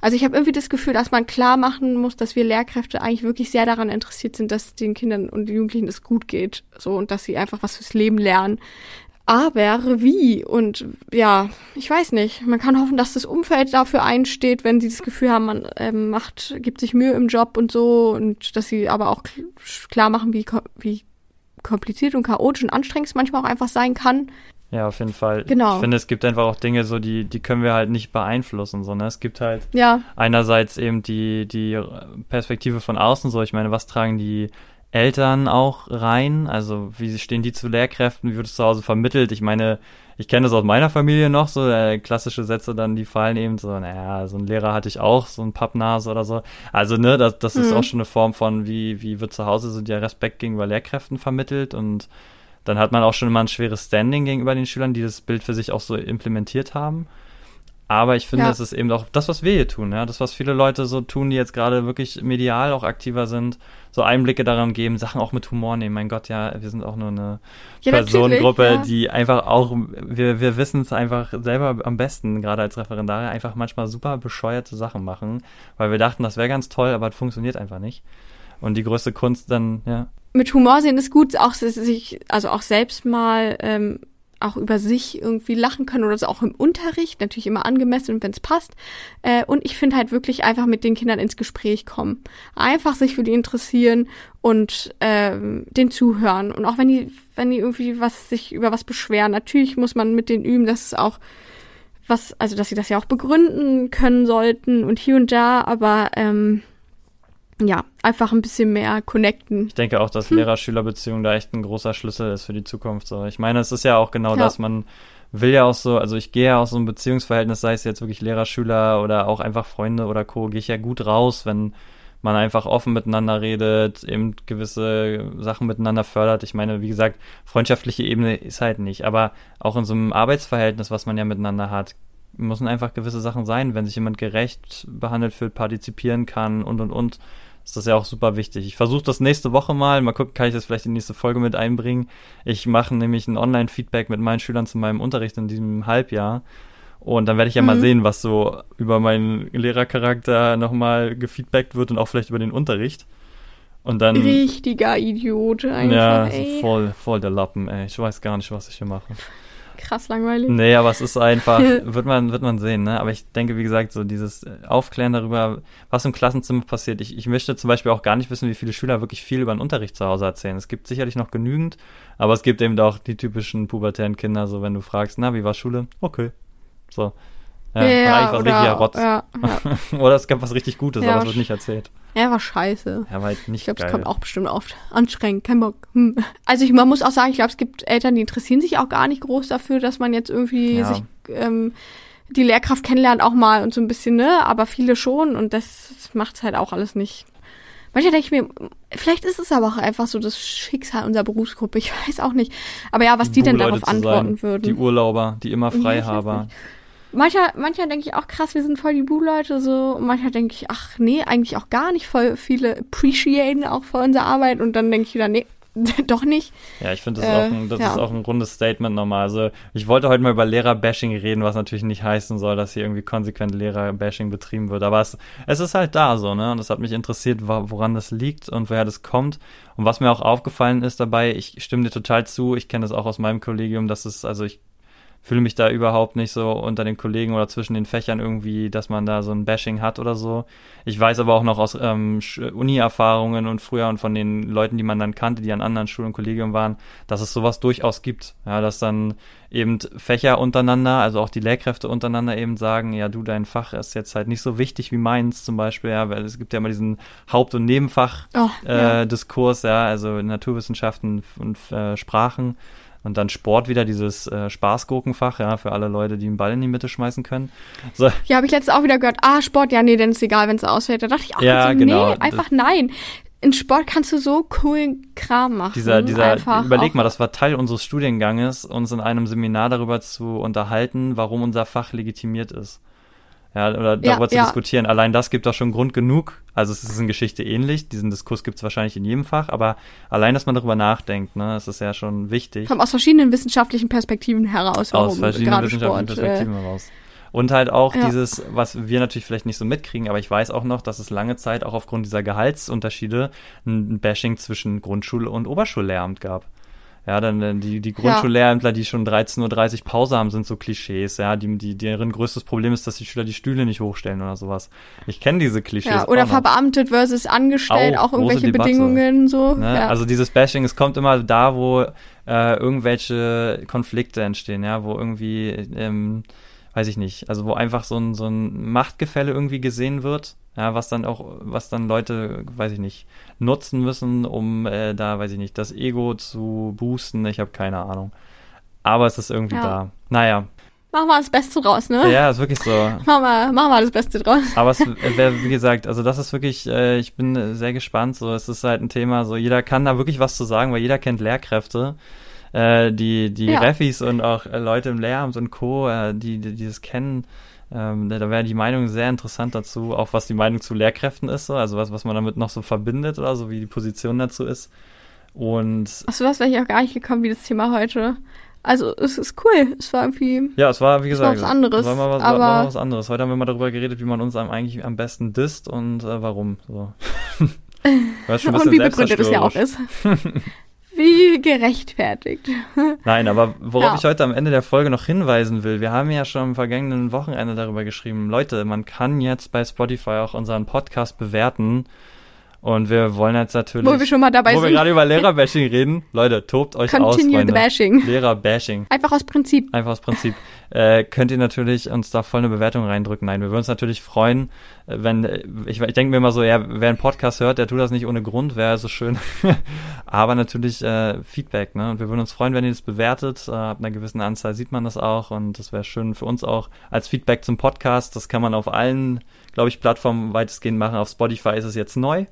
Also ich habe irgendwie das Gefühl, dass man klar machen muss, dass wir Lehrkräfte eigentlich wirklich sehr daran interessiert sind, dass den Kindern und Jugendlichen es gut geht, so und dass sie einfach was fürs Leben lernen. Aber wie? Und ja, ich weiß nicht. Man kann hoffen, dass das Umfeld dafür einsteht, wenn sie das Gefühl haben, man ähm, macht, gibt sich Mühe im Job und so und dass sie aber auch klar machen, wie, wie kompliziert und chaotisch und anstrengend es manchmal auch einfach sein kann. Ja, auf jeden Fall. Genau. Ich finde, es gibt einfach auch Dinge, so die, die können wir halt nicht beeinflussen, sondern es gibt halt ja. einerseits eben die, die Perspektive von außen, so ich meine, was tragen die Eltern auch rein? Also wie stehen die zu Lehrkräften? Wie wird es zu Hause vermittelt? Ich meine, ich kenne das aus meiner Familie noch, so äh, klassische Sätze dann, die fallen eben so, naja, so ein Lehrer hatte ich auch, so ein Pappnase oder so. Also, ne, das, das mhm. ist auch schon eine Form von, wie, wie wird zu Hause so der Respekt gegenüber Lehrkräften vermittelt und dann hat man auch schon immer ein schweres Standing gegenüber den Schülern, die das Bild für sich auch so implementiert haben. Aber ich finde, ja. es ist eben auch das, was wir hier tun, ja, das, was viele Leute so tun, die jetzt gerade wirklich medial auch aktiver sind, so Einblicke daran geben, Sachen auch mit Humor nehmen. Mein Gott, ja, wir sind auch nur eine ja, Personengruppe, ja. die einfach auch, wir, wir wissen es einfach selber am besten, gerade als Referendare, einfach manchmal super bescheuerte Sachen machen, weil wir dachten, das wäre ganz toll, aber es funktioniert einfach nicht. Und die größte Kunst dann, ja. Mit Humor sehen ist gut, auch sich, also auch selbst mal ähm, auch über sich irgendwie lachen können oder so auch im Unterricht, natürlich immer angemessen, wenn es passt. Äh, und ich finde halt wirklich einfach mit den Kindern ins Gespräch kommen. Einfach sich für die interessieren und ähm, den zuhören. Und auch wenn die, wenn die irgendwie was sich über was beschweren, natürlich muss man mit denen üben, dass es auch was, also dass sie das ja auch begründen können sollten und hier und da, aber ähm, ja, einfach ein bisschen mehr connecten. Ich denke auch, dass hm. Lehrer-Schüler-Beziehung da echt ein großer Schlüssel ist für die Zukunft. So. Ich meine, es ist ja auch genau ja. das, man will ja auch so, also ich gehe ja aus so einem Beziehungsverhältnis, sei es jetzt wirklich Lehrer-Schüler oder auch einfach Freunde oder Co., gehe ich ja gut raus, wenn man einfach offen miteinander redet, eben gewisse Sachen miteinander fördert. Ich meine, wie gesagt, freundschaftliche Ebene ist halt nicht, aber auch in so einem Arbeitsverhältnis, was man ja miteinander hat, müssen einfach gewisse Sachen sein, wenn sich jemand gerecht behandelt fühlt, partizipieren kann und und und ist das ja auch super wichtig. Ich versuche das nächste Woche mal, mal gucken, kann ich das vielleicht in die nächste Folge mit einbringen. Ich mache nämlich ein Online-Feedback mit meinen Schülern zu meinem Unterricht in diesem Halbjahr. Und dann werde ich ja mhm. mal sehen, was so über meinen Lehrercharakter nochmal gefeedbackt wird und auch vielleicht über den Unterricht. Und dann. Richtiger Idiot einfach. Ja, ey. voll, voll der Lappen, ey. Ich weiß gar nicht, was ich hier mache krass langweilig. Nee, aber es ist einfach, wird man, wird man sehen, ne? Aber ich denke, wie gesagt, so dieses Aufklären darüber, was im Klassenzimmer passiert. Ich, ich möchte zum Beispiel auch gar nicht wissen, wie viele Schüler wirklich viel über den Unterricht zu Hause erzählen. Es gibt sicherlich noch genügend, aber es gibt eben auch die typischen pubertären Kinder, so wenn du fragst, na, wie war Schule? Okay. So. Ja, ja oder, Rotz. Ja, ja. oder es gab was richtig Gutes, aber es wird nicht erzählt. Ja, war scheiße. Ja, war halt nicht Ich glaube, es kommt auch bestimmt oft. Anstrengend, kein Bock. Hm. Also ich, man muss auch sagen, ich glaube, es gibt Eltern, die interessieren sich auch gar nicht groß dafür, dass man jetzt irgendwie Ja. sich ähm, die Lehrkraft kennenlernt auch mal und so ein bisschen, ne? Aber viele schon und das, das macht's halt auch alles nicht. Manchmal denke ich mir, vielleicht ist es aber auch einfach so das Schicksal unserer Berufsgruppe. Ich weiß auch nicht. Aber ja, was die, denn darauf antworten sein. würden. Die Urlauber, die immer Ja, Manchmal, manchmal denke ich auch krass, wir sind voll die Bu-Leute so. Und manchmal denke ich, ach nee, eigentlich auch gar nicht. Voll viele appreciaten auch für unsere Arbeit. Und dann denke ich wieder, nee, doch nicht. Ja, ich finde, das, Äh, ist, auch ein, das ja. ist auch ein rundes Statement nochmal. Also, ich wollte heute mal über Lehrer-Bashing reden, was natürlich nicht heißen soll, dass hier irgendwie konsequent Lehrer-Bashing betrieben wird. Aber es, es ist halt da so, ne? Und es hat mich interessiert, woran das liegt und woher das kommt. Und was mir auch aufgefallen ist dabei, ich stimme dir total zu, ich kenne das auch aus meinem Kollegium, dass es, also ich fühle mich da überhaupt nicht so unter den Kollegen oder zwischen den Fächern irgendwie, dass man da so ein Bashing hat oder so. Ich weiß aber auch noch aus ähm, Uni-Erfahrungen und früher und von den Leuten, die man dann kannte, die an anderen Schulen und Kollegium waren, dass es sowas durchaus gibt. Ja, dass dann eben Fächer untereinander, also auch die Lehrkräfte untereinander eben sagen, ja, du, dein Fach ist jetzt halt nicht so wichtig wie meins zum Beispiel, ja, weil es gibt ja immer diesen Haupt- und Nebenfach-Diskurs, oh, ja. Äh, ja, also Naturwissenschaften und äh, Sprachen und dann Sport wieder, dieses äh, Spaßgurkenfach, ja, für alle Leute, die einen Ball in die Mitte schmeißen können. So. Ja, habe ich letztens auch wieder gehört, ah, Sport, ja, nee, dann ist egal, wenn es ausfällt. Da dachte ich auch, ja, so, genau. nee, einfach nein. In Sport kannst du so coolen Kram machen. Dieser, dieser, überleg mal, das war Teil unseres Studienganges, uns in einem Seminar darüber zu unterhalten, warum unser Fach legitimiert ist ja, oder darüber ja, zu ja. diskutieren. Allein das gibt doch schon Grund genug. Also es ist in Geschichte ähnlich, diesen Diskurs gibt es wahrscheinlich in jedem Fach, aber allein, dass man darüber nachdenkt, ne, das ist ja schon wichtig. Kommt aus verschiedenen wissenschaftlichen Perspektiven heraus. Aus verschiedenen wissenschaftlichen Sport, Perspektiven äh, heraus. Und halt auch ja. dieses, was wir natürlich vielleicht nicht so mitkriegen, aber ich weiß auch noch, dass es lange Zeit auch aufgrund dieser Gehaltsunterschiede ein Bashing zwischen Grundschule und Oberschullehramt gab. Ja, dann die, die Grundschullehrämtler, die schon 13.30 Uhr Pause haben, sind so Klischees, ja, die, die, deren größtes Problem ist, dass die Schüler die Stühle nicht hochstellen oder sowas. Ich kenne diese Klischees. Ja, oder verbeamtet versus angestellt, auch, auch irgendwelche Debatte, Bedingungen so. Ne? Ja. Also dieses Bashing, es kommt immer da, wo äh, irgendwelche Konflikte entstehen, ja, wo irgendwie ähm, weiß ich nicht, also wo einfach so ein, so ein Machtgefälle irgendwie gesehen wird, ja, was dann auch, was dann Leute, weiß ich nicht, nutzen müssen, um äh, da, weiß ich nicht, das Ego zu boosten, ich habe keine Ahnung. Aber es ist irgendwie ja. da. Naja. Machen wir das Beste draus, ne? Ja, ist wirklich so. machen, wir, machen wir das Beste draus. Aber es wäre, wie gesagt, also das ist wirklich, äh, ich bin sehr gespannt, so, es ist halt ein Thema, so, jeder kann da wirklich was zu sagen, weil jeder kennt Lehrkräfte äh, die, die ja. Refis und auch äh, Leute im Lehramt und Co., äh, die, die, die das kennen, ähm, da, da wäre die Meinung sehr interessant dazu, auch was die Meinung zu Lehrkräften ist, so, also was, was man damit noch so verbindet oder so, wie die Position dazu ist. Und. Achso, das wäre ich auch gar nicht gekommen, wie das Thema heute. Also es ist cool. Es war irgendwie. Ja, es war, wie gesagt, war was anderes. War mal was, aber war mal was anderes. Heute haben wir mal darüber geredet, wie man uns eigentlich am besten disst und äh, warum. So. und wie begründet es ja auch ist. Wie gerechtfertigt. Nein, aber worauf ja. ich heute am Ende der Folge noch hinweisen will, wir haben ja schon am vergangenen Wochenende darüber geschrieben, Leute, man kann jetzt bei Spotify auch unseren Podcast bewerten. Und wir wollen jetzt natürlich. Wo wir schon mal dabei wo sind. Wo wir gerade über Lehrerbashing reden. Leute, tobt euch Continue aus. Continue the bashing. Lehrerbashing. Einfach aus Prinzip. Einfach aus Prinzip. äh, könnt ihr natürlich uns da voll eine Bewertung reindrücken. Nein, wir würden uns natürlich freuen, äh, wenn, äh, ich, ich denke mir immer so, ja, wer einen Podcast hört, der tut das nicht ohne Grund, wäre so schön. Aber natürlich äh, Feedback, ne? Und wir würden uns freuen, wenn ihr das bewertet. Äh, ab einer gewissen Anzahl sieht man das auch und das wäre schön für uns auch als Feedback zum Podcast. Das kann man auf allen, glaube ich, Plattformen weitestgehend machen. Auf Spotify ist es jetzt neu.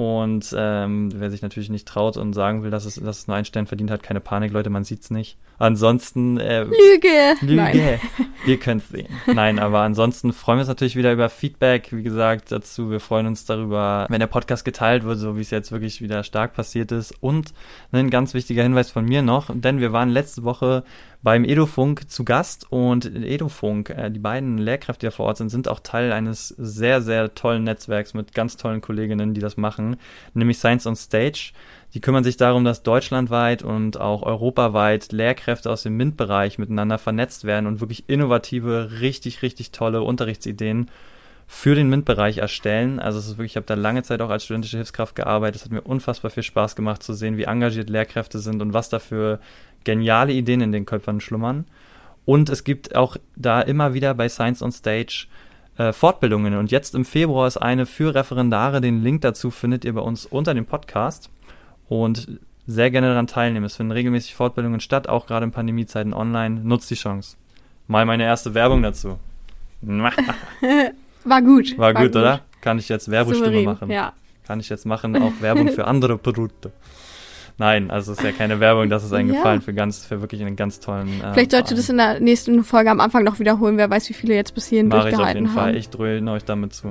Und ähm, wer sich natürlich nicht traut und sagen will, dass es, dass es nur ein Stern verdient hat, keine Panik, Leute, man sieht's nicht. Ansonsten äh, Lüge. Lüge. Nein. Ihr könnt's sehen. Nein, aber ansonsten freuen wir uns natürlich wieder über Feedback, wie gesagt, dazu. Wir freuen uns darüber, wenn der Podcast geteilt wird, so wie es jetzt wirklich wieder stark passiert ist. Und ein ganz wichtiger Hinweis von mir noch, denn wir waren letzte Woche beim Edofunk zu Gast und Edofunk, äh, die beiden Lehrkräfte, die da vor Ort sind, sind auch Teil eines sehr, sehr tollen Netzwerks mit ganz tollen Kolleginnen, die das machen, nämlich Science on Stage. Die kümmern sich darum, dass deutschlandweit und auch europaweit Lehrkräfte aus dem MINT-Bereich miteinander vernetzt werden und wirklich innovative, richtig, richtig tolle Unterrichtsideen für den MINT-Bereich erstellen. Also es ist wirklich, ich habe da lange Zeit auch als studentische Hilfskraft gearbeitet. Es hat mir unfassbar viel Spaß gemacht zu sehen, wie engagiert Lehrkräfte sind und was da für geniale Ideen in den Köpfern schlummern. Und es gibt auch da immer wieder bei Science on Stage äh, Fortbildungen. Und jetzt im Februar ist eine für Referendare. Den Link dazu findet ihr bei uns unter dem Podcast. Und sehr gerne daran teilnehmen. Es finden regelmäßig Fortbildungen statt, auch gerade in Pandemiezeiten online. Nutzt die Chance. Mal meine erste Werbung dazu. War gut. War, War gut, oder? Kann ich jetzt Werbestimme machen? Ja. Kann ich jetzt machen, auch Werbung für andere Produkte. Nein, also es ist ja keine Werbung, das ist ein ja. Gefallen für ganz, für wirklich einen ganz tollen. Äh, Vielleicht solltest du das in der nächsten Folge am Anfang noch wiederholen, wer weiß, wie viele jetzt bis hierhin Mach durchgehalten haben. ich auf jeden haben. Fall, ich dröhne euch damit zu.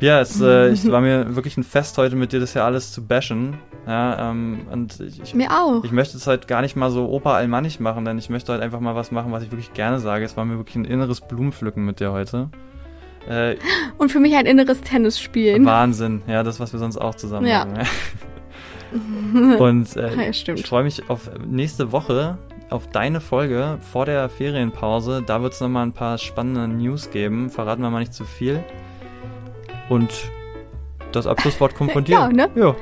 Ja, es äh, ich war mir wirklich ein Fest heute mit dir, das ja alles zu bashen. Ja, ähm, und ich, ich, mir auch. Ich möchte es halt gar nicht mal so Opa allmannig machen, denn ich möchte halt einfach mal was machen, was ich wirklich gerne sage. Es war mir wirklich ein inneres Blumenpflücken mit dir heute. Äh, und für mich ein inneres Tennisspielen. Wahnsinn, ja, das, was wir sonst auch zusammen ja. machen. Ja. Und äh, ja, ich freue mich auf nächste Woche. auf deine Folge vor der Ferienpause. Da wird es nochmal ein paar spannende News geben. Verraten wir mal nicht zu viel. Und das Abschlusswort kommt von dir. Ja, ne? Ja.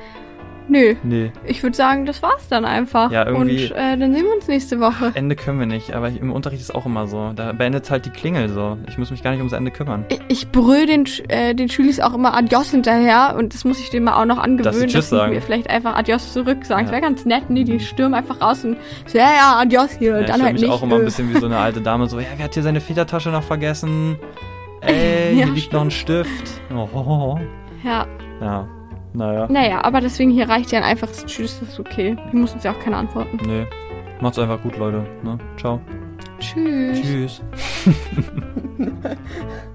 Nö. Nee. Ich würde sagen, das war's dann einfach. Ja, irgendwie- Und äh, dann sehen wir uns nächste Woche. Ende können wir nicht, aber im Unterricht ist auch immer so. Da beendet halt die Klingel so. Ich muss mich gar nicht ums Ende kümmern. Ich, ich brüll den, äh, den Schülis auch immer Adios hinterher und das muss ich denen mal auch noch angewöhnen, Dass sie sagen. mir vielleicht einfach Adios zurück sagen. Ja. Das wäre ganz nett, nee, die stürmen einfach raus und so, ja, ja, Adios hier. Ja, ich dann fühle halt mich nicht. auch immer ein äh. bisschen wie so eine alte Dame, so, ja, wer hat hier seine Federtasche noch vergessen? Ey, Ja, hier liegt noch ein Stift. Oh, Ja, ja, naja. naja, aber deswegen hier reicht ja ein einfaches Tschüss, das ist okay. Wir müssen uns ja auch keine antworten. Nee. Macht's einfach gut, Leute. Ne? Ciao. Tschüss. Tschüss.